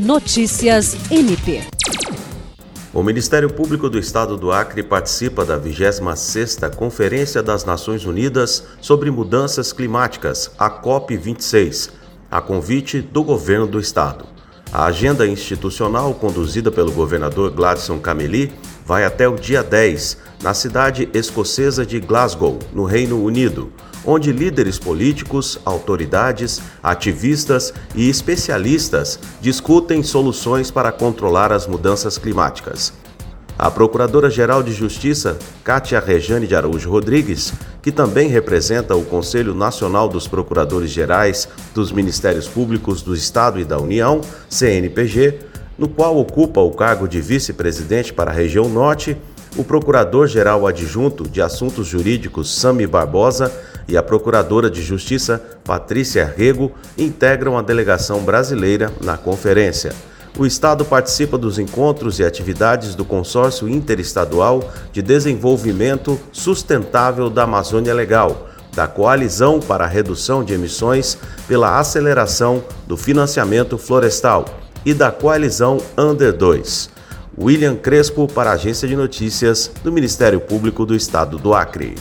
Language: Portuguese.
Notícias MP. O Ministério Público do Estado do Acre participa da 26ª Conferência das Nações Unidas sobre Mudanças Climáticas, a COP26, a convite do governo do estado. A agenda institucional conduzida pelo governador Gladson Cameli vai até o dia 10, na cidade escocesa de Glasgow, no Reino Unido, onde líderes políticos, autoridades, ativistas e especialistas discutem soluções para controlar as mudanças climáticas. A Procuradora-Geral de Justiça, Kátia Rejane de Araújo Rodrigues, que também representa o Conselho Nacional dos Procuradores Gerais dos Ministérios Públicos do Estado e da União, CNPG, no qual ocupa o cargo de vice-presidente para a região Norte, o Procurador-Geral Adjunto de Assuntos Jurídicos, Sami Barbosa, e a Procuradora de Justiça, Patrícia Rego, integram a delegação brasileira na conferência. O Estado participa dos encontros e atividades do Consórcio Interestadual de Desenvolvimento Sustentável da Amazônia Legal, da Coalizão para a Redução de Emissões pela Aceleração do Financiamento Florestal e da Coalizão Under 2. William Crespo para a Agência de Notícias do Ministério Público do Estado do Acre.